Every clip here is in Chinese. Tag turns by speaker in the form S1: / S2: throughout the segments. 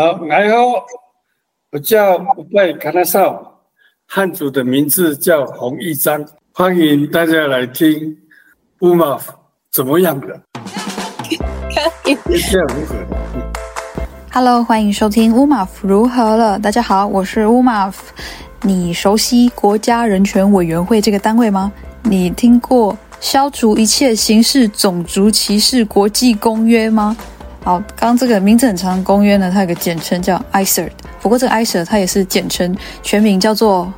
S1: 好，来好，我叫吴拜卡纳少，汉族的名字叫洪一章，欢迎大家来听乌马夫怎么样的？
S2: 可以，这样如何？Hello，欢迎收听乌马夫如何了？大家好，我是乌马夫。你熟悉国家人权委员会这个单位吗？你听过？消除一切形式种族歧视国际公约吗？好，刚刚这个名字很长的公约呢，它有个简称叫 ICER。不过这个 ICER 它也是简称，全名叫做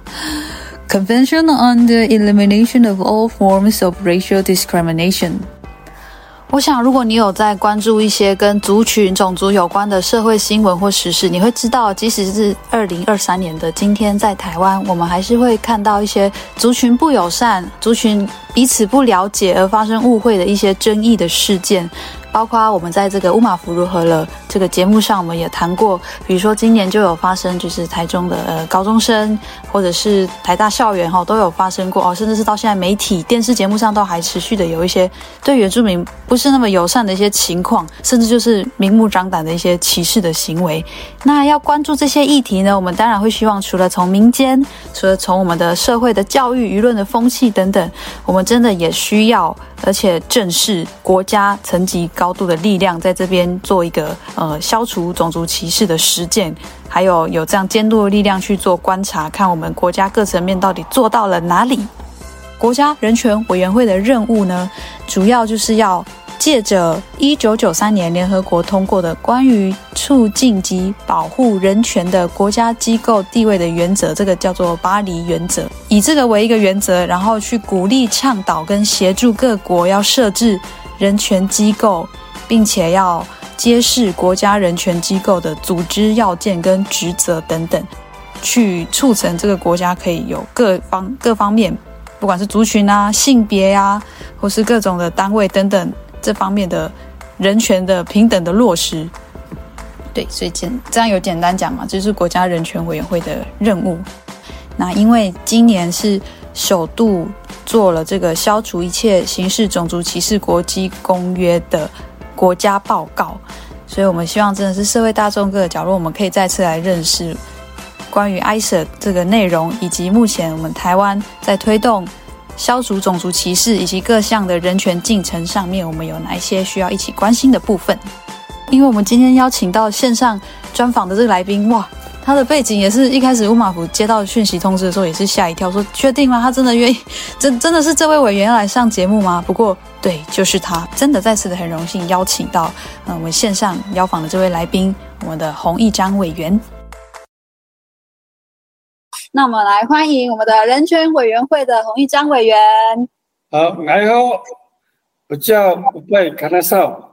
S2: Conventional on the Elimination of All Forms of Racial Discrimination。我想，如果你有在关注一些跟族群、种族有关的社会新闻或时事，你会知道，即使是二零二三年的今天，在台湾，我们还是会看到一些族群不友善、族群彼此不了解而发生误会的一些争议的事件。包括我们在这个乌马福如何了这个节目上，我们也谈过，比如说今年就有发生，就是台中的呃高中生，或者是台大校园哈，都有发生过哦，甚至是到现在媒体电视节目上都还持续的有一些对原住民不是那么友善的一些情况，甚至就是明目张胆的一些歧视的行为。那要关注这些议题呢，我们当然会希望除了从民间，除了从我们的社会的教育、舆论的风气等等，我们真的也需要。而且正视国家层级高度的力量，在这边做一个呃消除种族歧视的实践，还有有这样监督的力量去做观察，看我们国家各层面到底做到了哪里。国家人权委员会的任务呢，主要就是要。借着一九九三年联合国通过的关于促进及保护人权的国家机构地位的原则，这个叫做巴黎原则，以这个为一个原则，然后去鼓励、倡导跟协助各国要设置人权机构，并且要揭示国家人权机构的组织要件跟职责等等，去促成这个国家可以有各方各方面，不管是族群啊、性别呀、啊，或是各种的单位等等。这方面的人权的平等的落实，对，所以简这样有简单讲嘛，这是国家人权委员会的任务。那因为今年是首度做了这个消除一切形式种族歧视国际公约的国家报告，所以我们希望真的是社会大众各个角落，我们可以再次来认识关于 Ish 这个内容，以及目前我们台湾在推动。消除种族歧视以及各项的人权进程上面，我们有哪一些需要一起关心的部分？因为我们今天邀请到线上专访的这个来宾，哇，他的背景也是一开始乌马夫接到讯息通知的时候也是吓一跳，说确定吗？他真的愿意？真真的是这位委员要来上节目吗？不过对，就是他，真的再次的很荣幸邀请到，嗯，我们线上邀访的这位来宾，我们的洪一章委员。那我们来欢迎我们的人权委员会的洪一章委员。
S1: 好，来好，我叫吴拜卡纳少，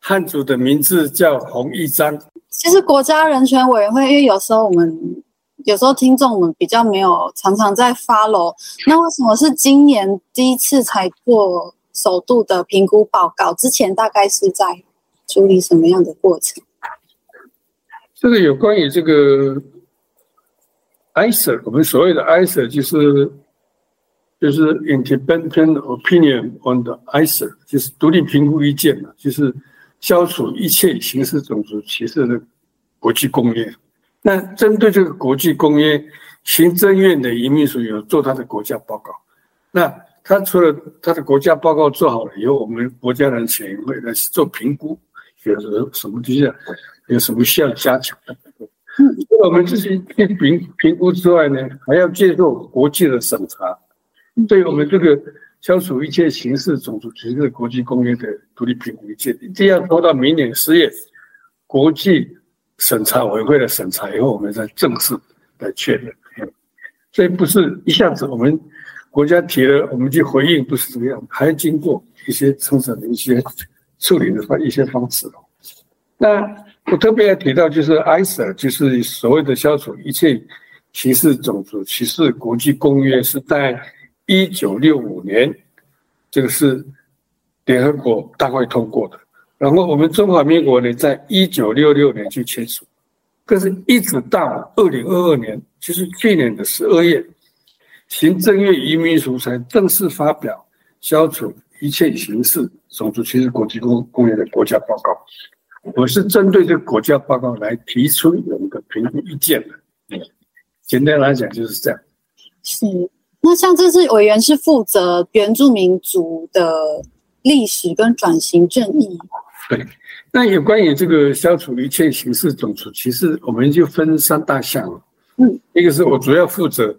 S1: 汉族的名字叫洪一章。
S2: 其实国家人权委员会，因为有时候我们有时候听众们比较没有常常在 follow，那为什么是今年第一次才做首度的评估报告？之前大概是在处理什么样的过程？
S1: 这个有关于这个。ICER，我们所谓的 ICER 就是就是 Independent Opinion on the ICER，就是独立评估意见嘛，就是消除一切形式种族歧视的国际公约。那针对这个国际公约，行政院的移民署有做他的国家报告。那他除了他的国家报告做好了以后，我们国家人权委会来做评估，有什么什么底下有什么需要加强的。除了我们自己去评评估之外呢，还要接受国际的审查。对我们这个消除一切形式种族歧视国际公约的独立评估意见，这样拖到明年十月，国际审查委员会的审查以后，我们再正式来确认。所以不是一下子我们国家提了，我们去回应，不是这个样，还要经过一些层层的一些处理的方一些方式。那。我特别要提到，就是 ICER，就是所谓的消除一切歧视种族歧视国际公约，是在一九六五年，这个是联合国大会通过的。然后我们中华民国呢，在一九六六年去签署，可是一直到二零二二年，就是去年的十二月，行政院移民署才正式发表消除一切形式种族歧视国际公公约的国家报告。我是针对这个国家报告来提出我们的评估意见的。嗯，简单来讲就是这样。
S2: 是，那像这次委员是负责原住民族的历史跟转型正义。
S1: 对，那有关于这个消除一切形式种族歧视，我们就分三大项。嗯，一个是我主要负责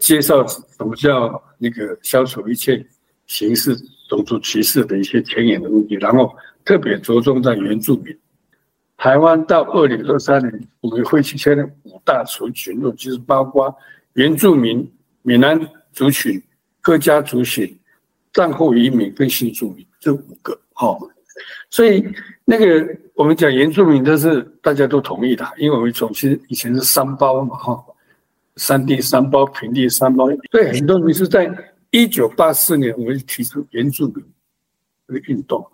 S1: 介绍什么叫那个消除一切形式种族歧视的一些前沿的问题，然后特别着重在原住民。台湾到二零二三年，我们会去签五大族群，就是包括原住民、闽南族群、客家族群、战后移民跟新住民这五个。哈，所以那个我们讲原住民，都是大家都同意的，因为我们从前以前是三包嘛，哈，山地三包、平地三包，所以很多人是在一九八四年，我们提出原住民这个运动。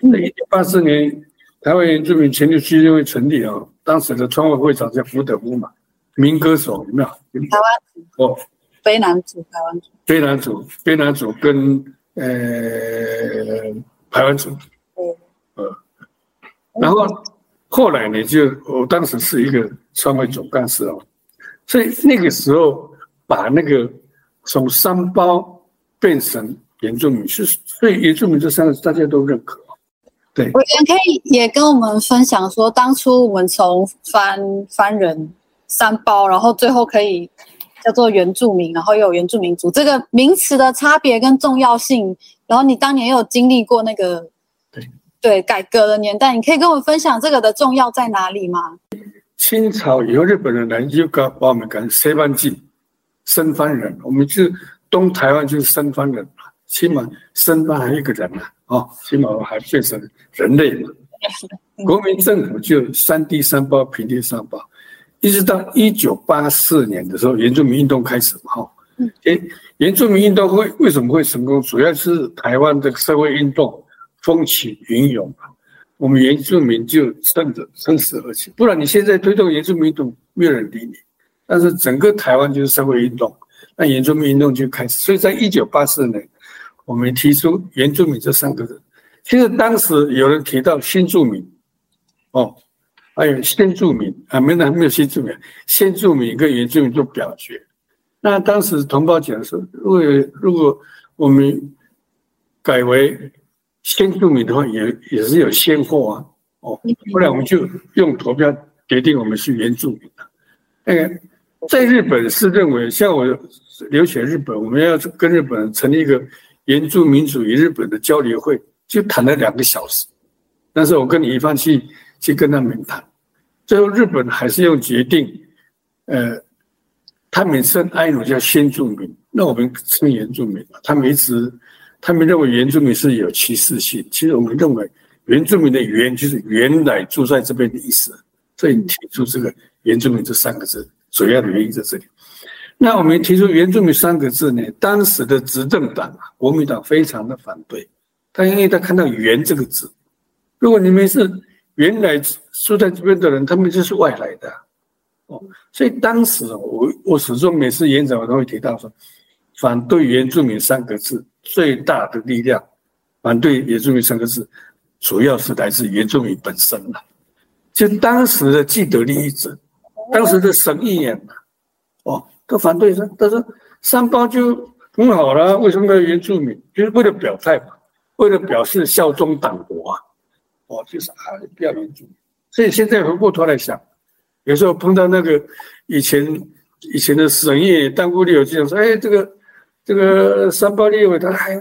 S1: 那一九八四年，台湾原住民权利基金会成立啊，当时的创会会长叫福德夫嘛，民歌手有没有？
S2: 台湾哦，卑南族，台湾族，
S1: 卑南族，卑南族跟呃排湾族，嗯，呃，然后后来呢，就我当时是一个创会总干事哦，所以那个时候把那个从三包变成原住民，是所以原住民这三个字大家都认可。对，
S2: 委员可以也跟我们分享说，当初我们从翻翻人、三包，然后最后可以叫做原住民，然后又有原住民族这个名词的差别跟重要性。然后你当年又有经历过那个对对改革的年代，你可以跟我们分享这个的重要在哪里吗？
S1: 清朝以后，日本人来又搞把我们赶西番籍、生番人，我们就东台湾就是生番人，起码生番还有一个人嘛。哦，起码还变成人类嘛。国民政府就三地三包、平地三胞，一直到一九八四年的时候，原住民运动开始嘛。哈，原原住民运动会为什么会成功？主要是台湾的社会运动风起云涌，我们原住民就趁着趁势而起。不然你现在推动原住民运动，没有人理你。但是整个台湾就是社会运动，那原住民运动就开始。所以在一九八四年。我们提出“原住民”这三个字，其实当时有人提到“新住民”，哦，还有“先住民”啊，没有没有“新住民”，“先住民”跟“原住民”做表决。那当时同胞讲说，如果如果我们改为“先住民”的话，也也是有先货啊，哦，后来我们就用投票决定我们是原住民了。那个在日本是认为，像我留学日本，我们要跟日本成立一个。原住民主与日本的交流会就谈了两个小时，但是我跟李一帆去去跟他们谈，最后日本还是用决定，呃，他们称爱奴叫先住民，那我们称原住民，他们一直他们认为原住民是有歧视性，其实我们认为原住民的原就是原来住在这边的意思，所以提出这个原住民这三个字，主要的原因在这里。那我们提出“原住民”三个字呢？当时的执政党，国民党非常的反对，他因为他看到“原”这个字，如果你们是原来住在这边的人，他们就是外来的，哦，所以当时我我始终每次演讲我都会提到说，反对“原住民”三个字最大的力量，反对“原住民”三个字，主要是来自原住民本身了，就当时的既得利益者，当时的神议员嘛，哦。都反对他，他说三胞就很好了，为什么要原住民？就是为了表态嘛，为了表示效忠党国啊。哦，就是啊，不要民。所以现在回过头来想，有时候碰到那个以前以前的省议当过立委，就说，哎，这个这个三八立委他还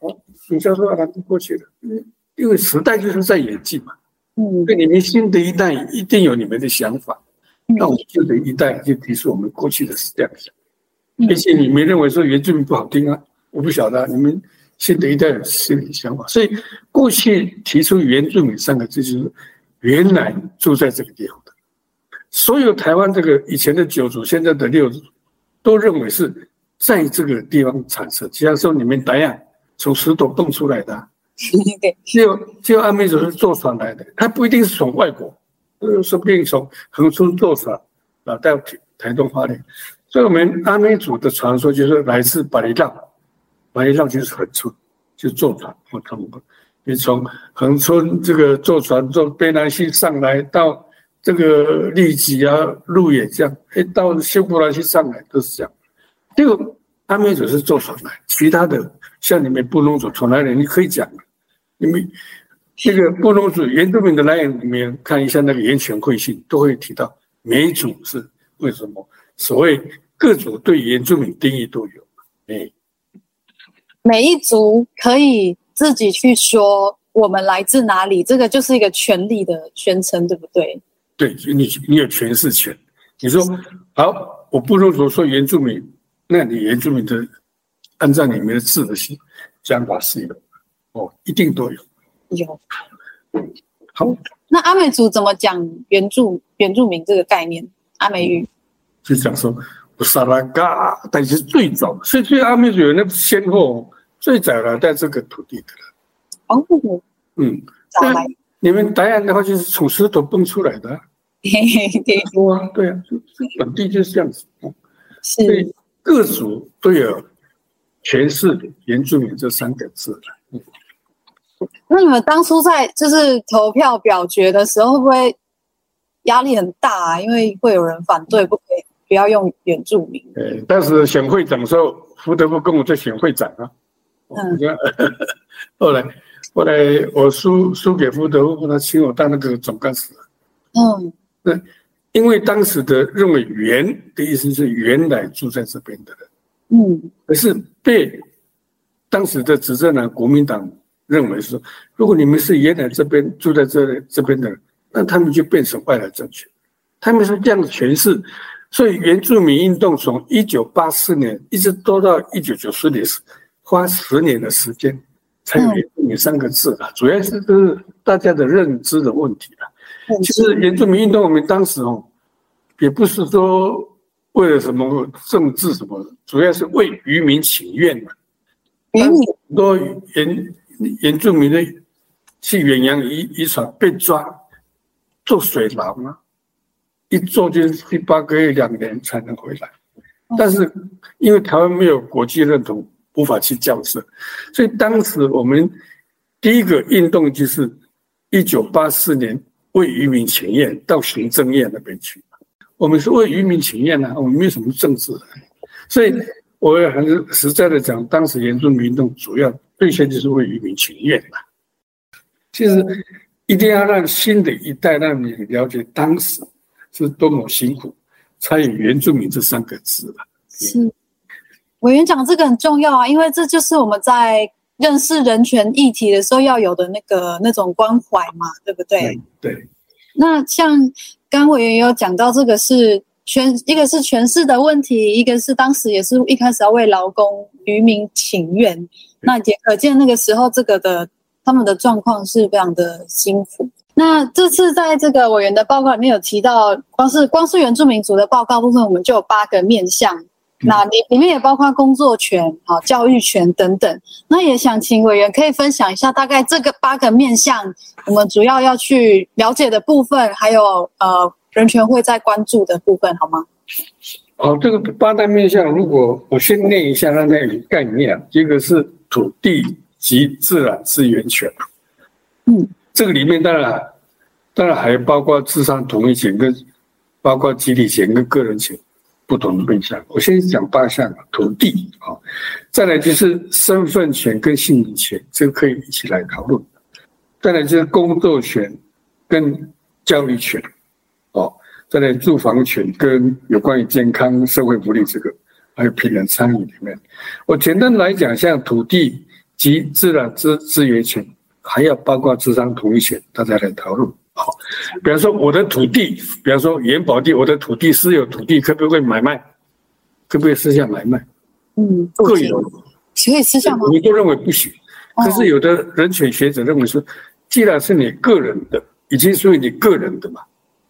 S1: 哦，你叫说他过去了，嗯，因为时代就是在演进嘛。嗯，对你们新的一代一定有你们的想法。那我们旧的一代就提出我们过去的是这样想，而且你们认为说原住民不好听啊，我不晓得、啊、你们新的一代有新的想法，所以过去提出原住民三个字就是原来住在这个地方的，所有台湾这个以前的九族，现在的六族，都认为是在这个地方产生，就像说你们达样从石头洞出来的，就就阿美族是坐船来的，他不一定是从外国。呃说不定从横村坐船啊到台台东花莲，所以我们阿美族的传说就是来自巴厘岛，巴厘岛就是横村，就坐船或他们你从横村这个坐船坐卑南溪上来，到这个利吉啊、鹿野这样，哎，到秀姑峦溪上来都是这样。这个阿美族是坐船来，其他的像你们布农族从哪里？你可以讲，你们这个布农族原住民的来源里面看一下那个源泉会信，都会提到每组是为什么？所谓各族对原住民定义都有，哎，
S2: 每一族可以。自己去说我们来自哪里，这个就是一个权利的宣称，对不对？
S1: 对，你你有诠释权。你说好，我不如说说原住民，那你原住民的按照你们的字的讲法是有，哦，一定都有。
S2: 有。
S1: 好，
S2: 那阿美族怎么讲原住原住民这个概念？阿美语
S1: 就讲说不沙拉嘎，但是最早，所以所以阿美族有那先后。最早了在这个土地的了，
S2: 哦，
S1: 嗯，那你们答案的话就是从石头蹦出来的，
S2: 嘿嘿，对，
S1: 啊，对啊，就本地就是这样子，
S2: 是，
S1: 所以各族都有诠释原住民这三个字的。
S2: 那你们当初在就是投票表决的时候，会不会压力很大啊？因为会有人反对，不可以不要用原住民。
S1: 呃，当时选会长的时候，福德福跟我在选会长啊。嗯，后来，后来我输输给福德后，他请我当那个总干事。
S2: 嗯，
S1: 那因为当时的认为原的意思是原来住在这边的人。
S2: 嗯，
S1: 可是被当时的执政党国民党认为说，如果你们是原来这边住在这这边的人，那他们就变成外来政权。他们是这样的诠释，所以原住民运动从一九八四年一直拖到一九九四年时。花十年的时间才有“原住民”三个字啊，主要是是大家的认知的问题了。其实原住民运动，我们当时哦，也不是说为了什么政治什么，主要是为渔民请愿嘛。很多原原住民的去远洋渔渔船被抓，做水牢嘛，一坐就是七八个月、两年才能回来。但是因为台湾没有国际认同。无法去交涉，所以当时我们第一个运动就是一九八四年为渔民请愿到行政院那边去。我们是为渔民请愿啊，我们没有什么政治。所以我也还是实在的讲，当时原住民运动主要对象就是为渔民请愿嘛。其实一定要让新的一代让你了解当时是多么辛苦，才有原住民这三个字了。
S2: 是。委员讲这个很重要啊，因为这就是我们在认识人权议题的时候要有的那个那种关怀嘛，对不对？
S1: 嗯、对。
S2: 那像刚委员也有讲到，这个是全一个是权势的问题，一个是当时也是一开始要为劳工渔民请愿，那也可见那个时候这个的他们的状况是非常的辛苦。那这次在这个委员的报告里面有提到，光是光是原住民族的报告部分，我们就有八个面向。那里里面也包括工作权、啊教育权等等。那也想请委员可以分享一下，大概这个八个面向，我们主要要去了解的部分，还有呃人权会在关注的部分，好吗？
S1: 哦，这个八大面向，如果我先念一下它那个概念，一个是土地及自然资源权。
S2: 嗯，
S1: 这个里面当然当然还包括智商同一权跟包括集体权跟个人权。不同的面向，我先讲八项土地啊，再来就是身份权跟姓名权，这个可以一起来讨论。再来就是工作权跟教育权，哦，再来住房权跟有关于健康社会福利这个，还有平等参与里面。我简单来讲，像土地及自然资资源权，还要包括智商同意权，大家来讨论。好，比方说我的土地，比方说原保地，我的土地私有土地，可不可以买卖？可不可以私下买卖？
S2: 嗯，
S1: 各有，
S2: 可以私下吗？
S1: 你都认为不行，可是有的人权学者认为说，既然是你个人的，已经属于你个人的嘛，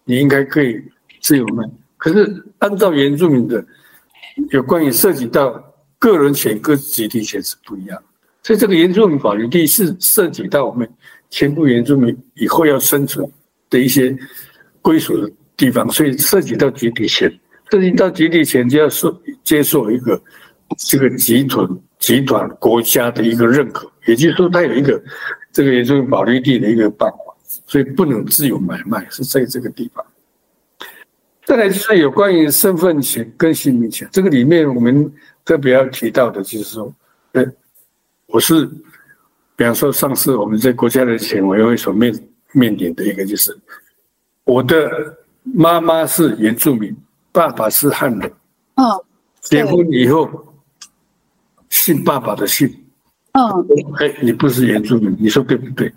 S1: 你应该可以自由卖。可是按照原住民的，有关于涉及到个人权跟集体权是不一样，所以这个原住民保留地是涉及到我们。全部原住民以后要生存的一些归属的地方，所以涉及到集体权，涉及到集体权就要受接受一个这个集团集团国家的一个认可，也就是说，它有一个这个原住民保留地的一个办法，所以不能自由买卖，是在这个地方。再来就是有关于身份权跟姓名权，这个里面我们特别要提到的就是说，呃，我是，比方说上次我们在国家人权委员会所面面临的一个就是，我的妈妈是原住民，爸爸是汉人，嗯，结婚以后姓爸爸的姓。嗯，哎，你不是原住民，你说对不对？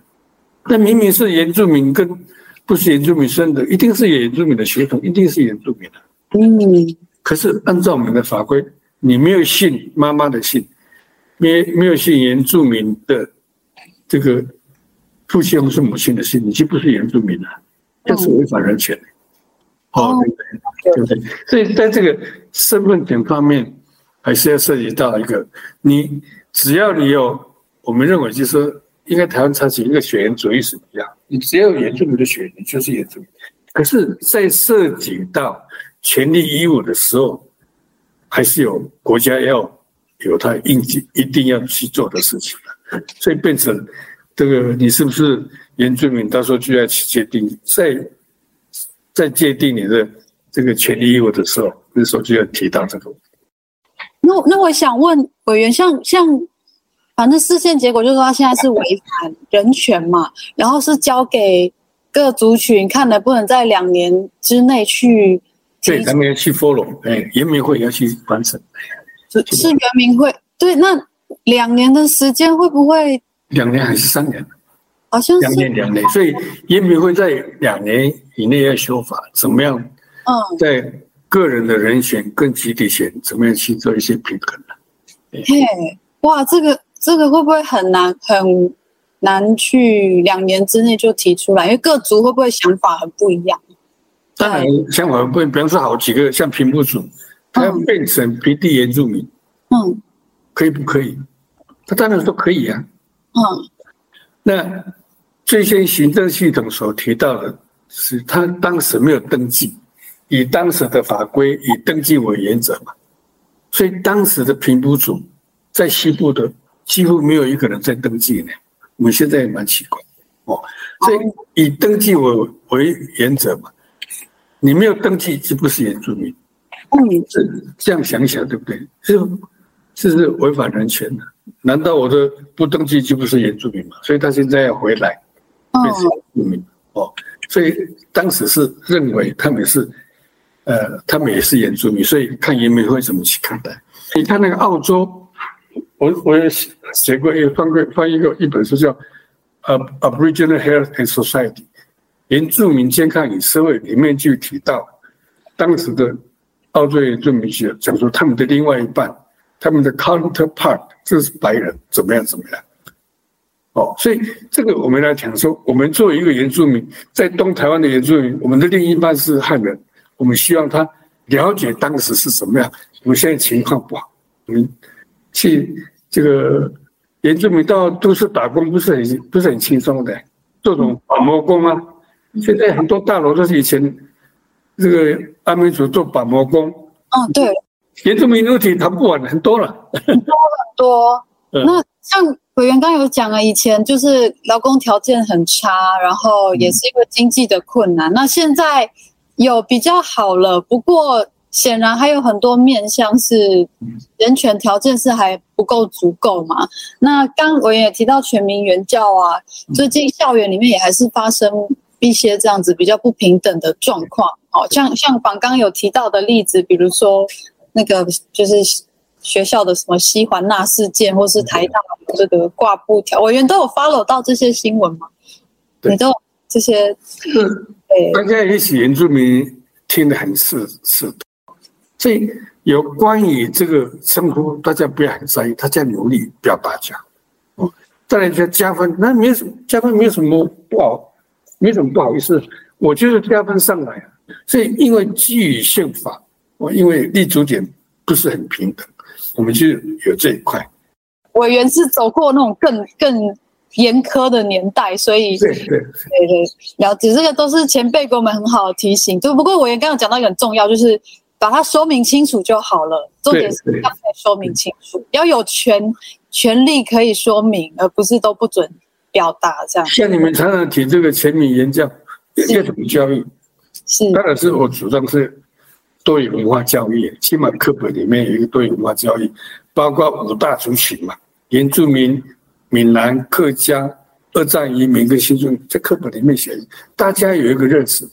S1: 那明明是原住民，跟不是原住民生的，一定是原住民的血统，一定是原住民的。嗯，可是按照我们的法规，你没有姓妈妈的姓，没没有姓原住民的这个父亲或是母亲的姓，你就不是原住民了，这是违反人权。哦，对不对？所以在这个身份权方面，还是要涉及到一个你。只要你有，我们认为就是说，应该台湾采取一个血缘主义是一样，你只要有原住民的血，你就是原住民。可是，在涉及到权利义务的时候，还是有国家要有他应急一定要去做的事情，所以变成这个你是不是原住民，到时候就要去界定，在在界定你的这个权利义务的时候，那时候就要提到这个。
S2: 那那我想问委员，像像，反正释宪结果就是说他现在是违反人权嘛，然后是交给各族群看能不能在两年之内去，
S1: 对，他们要去 follow，哎，原民会要去完成，
S2: 是是原民会，对，那两年的时间会不会？
S1: 两年还是三年？
S2: 好像是
S1: 两年，两年，所以原民会在两年以内要修法，怎么样？嗯，在。个人的人选跟集体选怎么样去做一些平衡呢？
S2: 嘿，哇，这个这个会不会很难很难去两年之内就提出来？因为各族会不会想法很不一样？
S1: 当然想法很不一样，比方说好几个像平埔族，他要变成平地原住民，嗯，可以不可以？他当然说可以啊，嗯。那最先行政系统所提到的是，他当时没有登记。以当时的法规，以登记为原则嘛，所以当时的评估组在西部的几乎没有一个人在登记呢。我们现在也蛮奇怪哦，所以以登记为为原则嘛，你没有登记就不是原住民。嗯，这这样想想对不对？是这是违反人权的。难道我的不登记就不是原住民吗？所以他现在要回来变成原住民哦，所以当时是认为他们是。呃，他们也是原住民，所以看移民会怎么去看待。你看那个澳洲，我我也写过一个翻过翻译过一本书叫《呃 Aboriginal Health and Society》，原住民健康与社会里面就提到，当时的澳洲原住民学讲说他们的另外一半，他们的 counterpart 这是白人，怎么样怎么样。哦，所以这个我们来讲说，我们作为一个原住民，在东台湾的原住民，我们的另一半是汉人。我们希望他了解当时是怎么样。我们现在情况不好，我们去这个原住民到都市打工不是很不是很轻松的，做种板模工啊。现在很多大楼都是以前这个阿美族做板模工。
S2: 嗯，对。
S1: 原住民问题谈不完，很多了。
S2: 很多很多。那像委员刚有讲了，以前就是劳工条件很差，然后也是因为经济的困难。那现在。有比较好了，不过显然还有很多面向是人权条件是还不够足够嘛。那刚我也提到全民援教啊，最近校园里面也还是发生一些这样子比较不平等的状况。好像像榜刚有提到的例子，比如说那个就是学校的什么西环那事件，或是台大这个挂布条，委员都有 follow 到这些新闻吗？你都有这些？
S1: 对大家也许原住民听得很刺刺痛，所以有关于这个称呼，大家不要很在意，他叫努力不要打架。哦，再来就加分，那没什么加分，没有什么不好，没什么不好意思，我就是加分上来。所以因为基于宪法，我因为立足点不是很平等，我们就有这一块。
S2: 委员是走过那种更更。严苛的年代，所以对对对对，了解这个都是前辈给我们很好的提醒。就不过委员刚刚讲到一个很重要，就是把它说明清楚就好了。重点是要说明清楚，要有权权利可以说明，而不是都不准表达这样。
S1: 像你们常常提这个全民原教要怎么教育？
S2: 是，
S1: 当然是我主张是多元文化教育，起码课本里面有一个多元文化教育，包括五大族群嘛，原住民、闽南、客家、二战移民跟新住民，在课本里面写，大家有一个认识，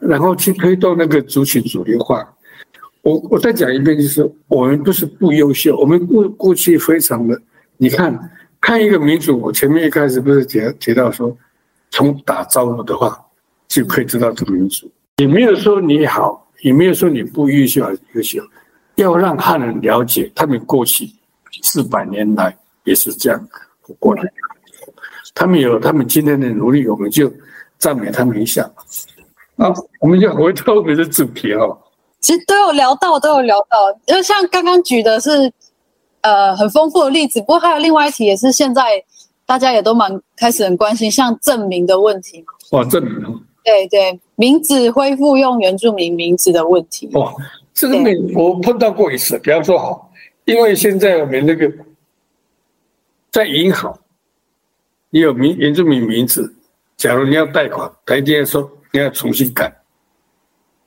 S1: 然后去推动那个族群主流化。我我再讲一遍，就是我们不是不优秀，我们过过去非常的，你看看一个民族，我前面一开始不是提提到说，从打招呼的话就可以知道这个民族，也没有说你好，也没有说你不优秀还是优秀，要让汉人了解他们过去四百年来也是这样过来的，他们有他们今天的努力，我们就赞美他们一下。好，我们就回到我们的主题哈。
S2: 其实都有聊到，都有聊到，就像刚刚举的是，呃，很丰富的例子。不过还有另外一题，也是现在大家也都蛮开始很关心，像证明的问题。
S1: 哇，正名哦。
S2: 对对，名字恢复用原住民名字的问题。
S1: 哇，这个没我碰到过一次。比方说，好，因为现在我们那个在银行，你有名原住民名字，假如你要贷款，他一定要说你要重新改。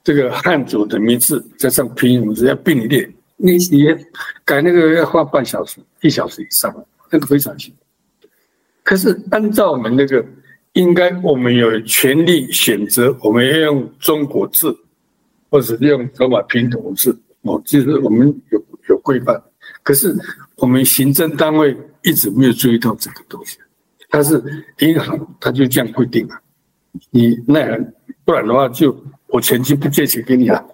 S1: 这个汉族的名字加上拼音名字要并列，你你改那个要花半小时、一小时以上，那个非常辛苦。可是按照我们那个，应该我们有权利选择，我们要用中国字，或者用罗马拼音字，哦，就是我们有有规范。可是我们行政单位一直没有注意到这个东西，但是银行，它就这样规定了，你那样不然的话就。我前期不借钱给你了，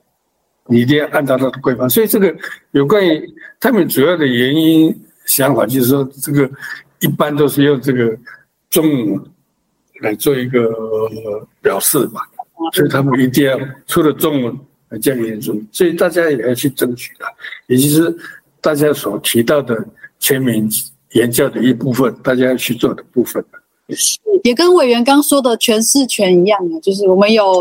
S1: 你一定要按照他的规范。所以这个有关于他们主要的原因想法，就是说这个一般都是用这个中文来做一个表示吧。所以他们一定要出了中文来加原住民，所以大家也要去争取的，也就是大家所提到的全民研教的一部分，大家要去做的部分。
S2: 也跟委员刚说的诠释权一样啊，就是我们有。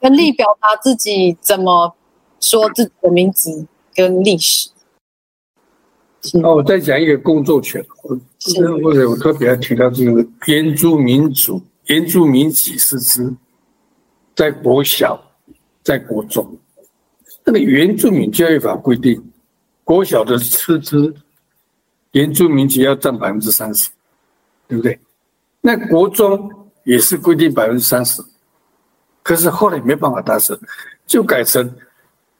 S2: 能力表达自己怎么说自己的名字跟历史。
S1: 哦，我再讲一个工作权，或者我特别要提到这个原住民族、原住民籍师资，在国小、在国中，那个原住民教育法规定，国小的师资原住民籍要占百分之三十，对不对？那国中也是规定百分之三十。可是后来没办法达成，就改成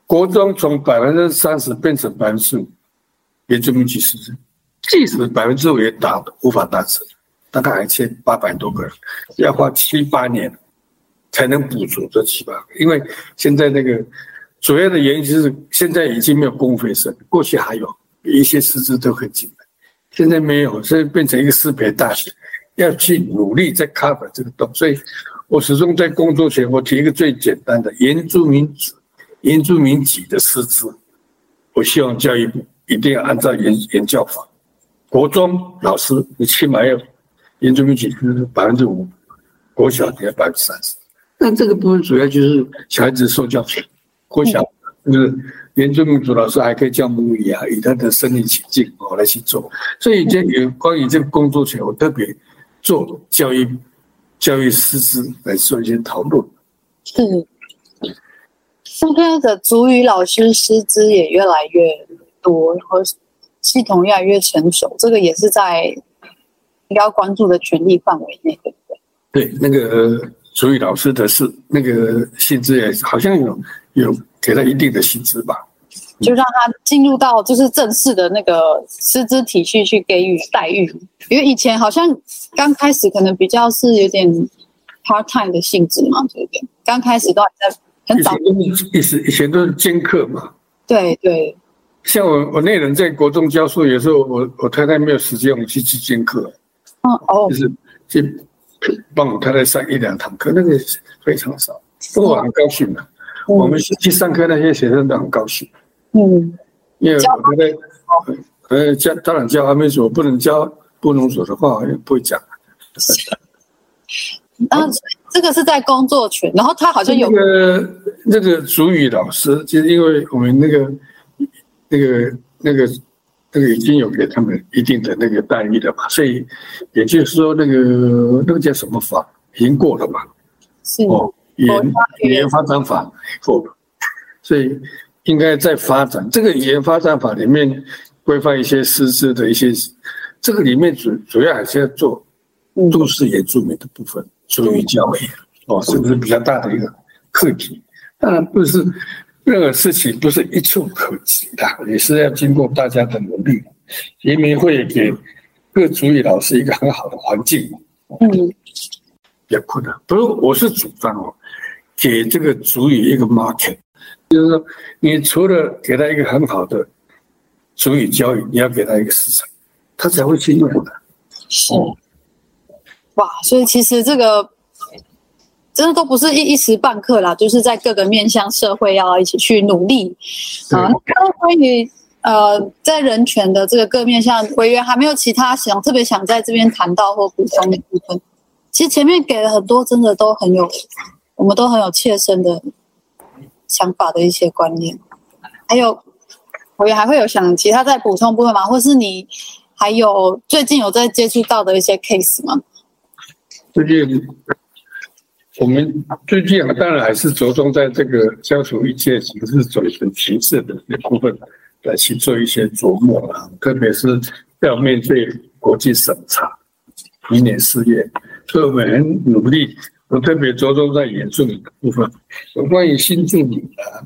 S1: 国中从百分之三十变成百分之五，原住民籍师资，即使百分之五也达无法达成，大概还欠八百多个人，要花七八年才能补足这七八个。因为现在那个主要的原因就是现在已经没有公费生，过去还有一些师资都很紧的，现在没有，所以变成一个师培大学，要去努力在 cover 这个洞，所以。我始终在工作前，我提一个最简单的原住民族、原住民籍的师资。我希望教育部一定要按照原原教法，国中老师你起码要原住民籍是百分之五，国小你要百分之三十。那这个部分主要就是小孩子受教权，国小就是原住民族老师还可以教母语啊，以他的生理情境我来去做。所以这有关于这个工作权，我特别做教育。教育师资来做一些讨论。
S2: 是，现在的族语老师师资也越来越多，然后系统越来越成熟，这个也是在应该要关注的权利范围内，对不
S1: 对？对，那个族语老师的是那个薪资也好像有有给他一定的薪资吧。
S2: 就让他进入到就是正式的那个师资体系去给予待遇，因为以前好像刚开始可能比较是有点 part time 的性质嘛，对不对？刚开始都还在很早，
S1: 以前以前都是兼课嘛。
S2: 对对，
S1: 像我我那人在国中教书，有时候我我太太没有时间，我去去兼课。
S2: 哦哦，
S1: 就是去帮我太太上一两堂课，那个非常少，不过我很高兴的。我们去上课那些学生都很高兴。
S2: 嗯，
S1: 因为我觉得，呃，教当然教阿美族，不能教布农族的话，也不会讲。
S2: 啊，这个是在工作群，然后他好像有
S1: 那个那个主语老师，就是因为我们那个那个那个那个已经有给他们一定的那个待遇了嘛，所以也就是说，那个那个叫什么法已经过了嘛？
S2: 是
S1: 哦，语言语言发展法过了，所以应该在发展这个语言发展法里面规范一些师资的一些，这个里面主主要还是要做都市原住民的部分，属于教育哦，是不是比较大的一个课题？当然不是。任何事情不是一触可及的，也是要经过大家的努力。移民会给各族语老师一个很好的环境，嗯，比较困难。不是，我是主张哦，给这个族语一个 market，就是说，你除了给他一个很好的主语教育，你要给他一个市场，他才会去用的。
S2: 是，哇，所以其实这个。真的都不是一一时半刻啦，就是在各个面向社会要一起去努力。啊，那关于呃在人权的这个各面向，委员还没有其他想特别想在这边谈到或补充的部分。其实前面给了很多，真的都很有，我们都很有切身的想法的一些观念。还有委员还会有想其他再补充部分吗？或是你还有最近有在接触到的一些 case 吗？
S1: 最近。我们最近啊，当然还是着重在这个消除一切形式主义歧视的这部分来去做一些琢磨啊，特别是要面对国际审查，明年四月，所以我们很努力，我特别着重在原住民的部分，有关于新住民啊，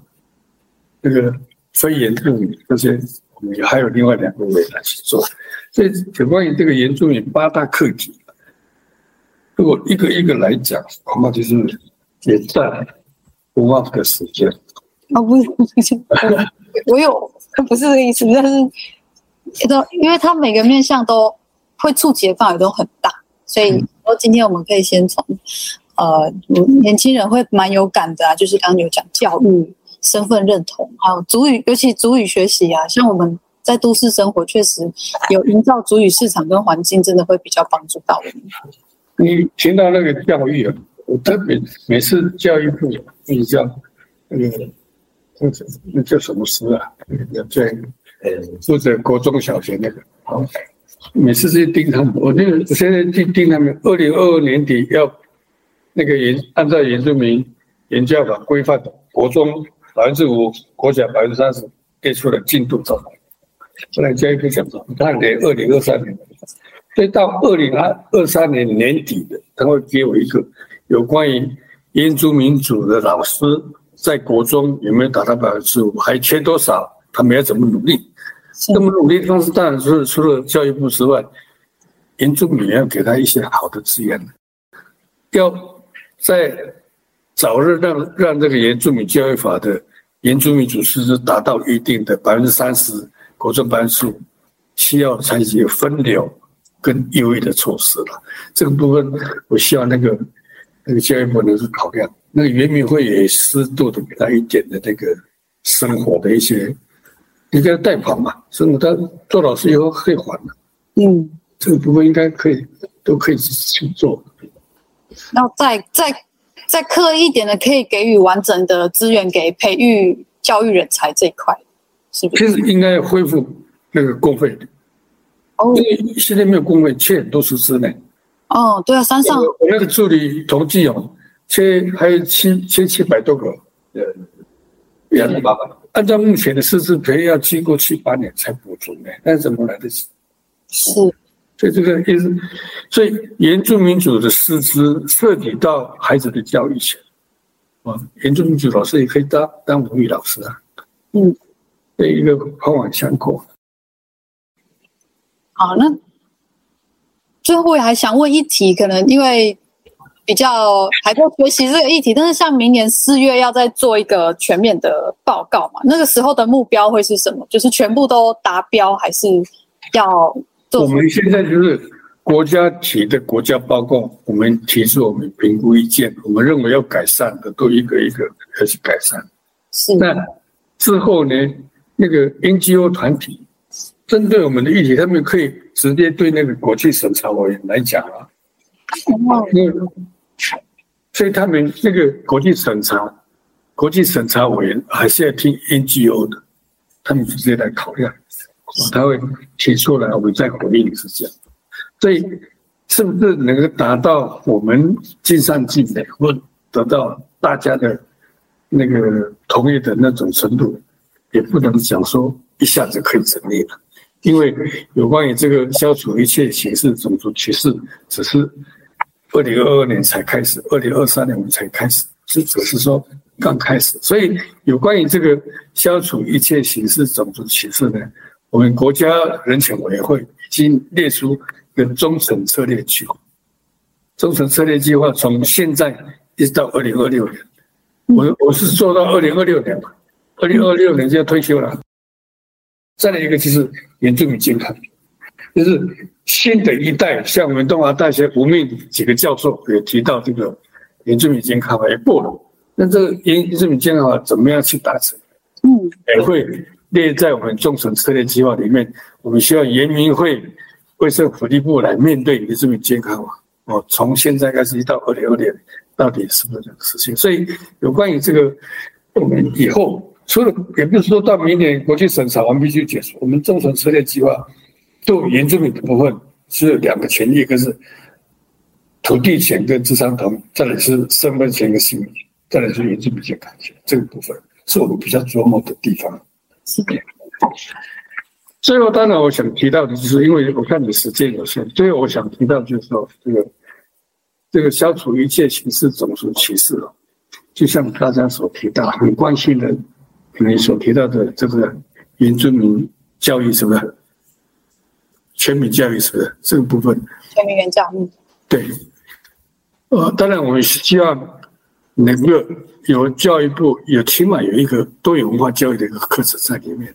S1: 这个非原住民这些，我们还有另外两个委员来去做，所以有关于这个原住民八大课题。如果一个一个来讲，恐怕就是也占不忘的时间。
S2: 哦，不是，不是，我有，不是这个意思，但是，因为他每个面向都会触及的范围都很大，所以说今天我们可以先从，呃，年轻人会蛮有感的啊，就是刚刚有讲教育、身份认同，还有族语，尤其族语学习啊，像我们在都市生活，确实有营造族语市场跟环境，真的会比较帮助到我们。
S1: 你听到那个教育啊，我特别每次教育部你叫那个那那叫什么师啊？那个在呃负责国中小学那个，好，每次去盯他们，我那个我现在去盯他们，二零二二年底要那个原按照原住民原教法规范的国中百分之五，国小百分之三十列出了进度走。后来教育部讲说，他连二零二三年。所以到二零二三年年底的，他会给我一个有关于原住民族的老师在国中有没有达到百分之五，还缺多少，他们要怎么努力？那么努力的方式当然是除了教育部之外，原住民要给他一些好的资源，要在早日让让这个原住民教育法的原住民族师资达到一定的百分之三十，国中百分之五，需要采取分流。更优异的措施了，这个部分我希望那个那个教育部能够考量，那个原民会也适度的给他一点的那个生活的一些，你给他贷款嘛，生活他做老师以后可以还的，嗯，这个部分应该可以都可以去做。
S2: 那再再再刻意一点的，可以给予完整的资源给培育教育人才这一块，是不是？
S1: 其实应该恢复那个公费的。因为现在没有工会，缺很多师资呢。
S2: 哦，对啊，山上
S1: 我那个助理统计哦，缺还有七千七百多个。呃，两百。按照目前的师资培育，要经过七八年才补足呢，那怎么来得及？
S2: 是，
S1: 所以这个意思，所以原住民族的师资涉及到孩子的教育权。啊，原住民族老师也可以当当母语老师啊。嗯，这一个环环相扣。
S2: 好，那最后我还想问一题，可能因为比较还在学习这个议题，但是像明年四月要再做一个全面的报告嘛？那个时候的目标会是什么？就是全部都达标，还是要做？
S1: 我们现在就是国家提的国家报告，我们提出我们评估意见，我们认为要改善的，都一个一个开始改善。
S2: 是。
S1: 那之后呢？那个 NGO 团体。针对我们的议题，他们可以直接对那个国际审查委员来讲啊。所以他们那个国际审查、国际审查委员还是要听 NGO 的，他们直接来考量。他会提出来，我们再回应是这样。所以，是不是能够达到我们尽善尽美，或得到大家的那个同意的那种程度，也不能讲说一下子可以成立了。因为有关于这个消除一切形式种族歧视，只是二零二二年才开始，二零二三年我们才开始，是只是说刚开始。所以，有关于这个消除一切形式种族歧视呢，我们国家人权委员会已经列出一个中程策略计划。中程策略计划从现在一直到二零二六年，我我是做到二零二六年嘛，二零二六年就要退休了。再来一个就是原住民健康，就是新的一代，像我们东华大学吴明几个教授也提到这个原住民健康法也过了，那这个原原住民健康法怎么样去达成？嗯，也会。列在我们中省策略计划里面，我们需要原民会、卫生福利部来面对原住民健康法。哦，从现在开始一到二零二年，到底是不是这个事情？所以有关于这个，我们以后除了也不是说到明年国际审查完毕就结束，我们中程策略计划对原住民的部分是两个权益，一个是土地权跟智商同，再来是身份权跟姓名，再来是原住民健康权，这个部分是我们比较琢磨的地方。是的，最后当然我想提到的就是，因为我看你时间有限，最后我想提到就是说，这个这个消除一切形式种族歧视哦，就像大家所提到很关心的，你所提到的这个原住民教育是不是？全民教育是不是这个部分？
S2: 全民原教育。
S1: 对，呃，当然我们希望能够。有教育部有起码有一个多元文化教育的一个课程在里面。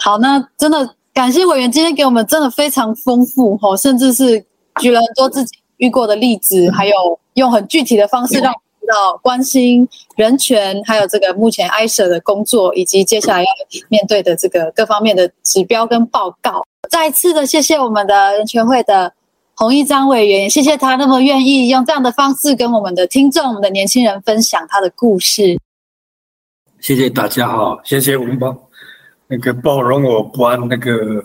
S2: 好，那真的感谢委员今天给我们真的非常丰富哦，甚至是举了很多自己遇过的例子，还有用很具体的方式让知道关心人权，还有这个目前 ICER 的工作，以及接下来要面对的这个各方面的指标跟报告。再次的谢谢我们的人权会的。洪一章委员，谢谢他那么愿意用这样的方式跟我们的听众、我们的年轻人分享他的故事。
S1: 谢谢大家哈，谢谢文邦那个包容我不按那个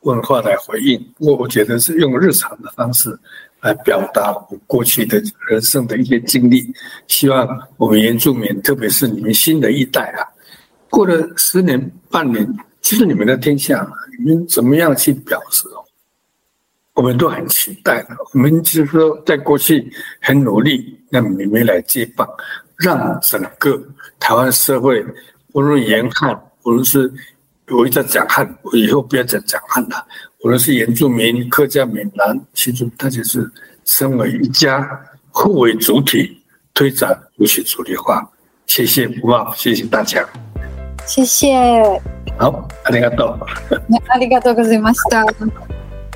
S1: 文化来回应，不过我觉得是用日常的方式来表达我过去的人生的一些经历。希望我们原住民，特别是你们新的一代啊，过了十年、半年，其实你们的天下，你们怎么样去表示哦？我们都很期待的，我们就是说，在过去很努力，让你们来接棒，让整个台湾社会，无论严汉，无论是我一直在讲汉，我以后不要再讲汉了。无论是原住民、客家、闽南，其实大家是身为一家，互为主体，推展族群主体化。谢谢吴茂，谢谢大家，
S2: 谢谢。
S1: 好，ありがとう。
S2: ありがとうございました。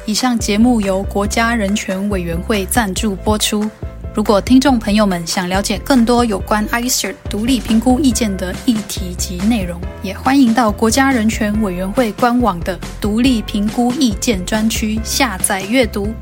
S2: 以上节目由国家人权委员会赞助播出。 如果听众朋友们想了解更多有关 ICER 独立评估意见的议题及内容，也欢迎到国家人权委员会官网的独立评估意见专区下载阅读。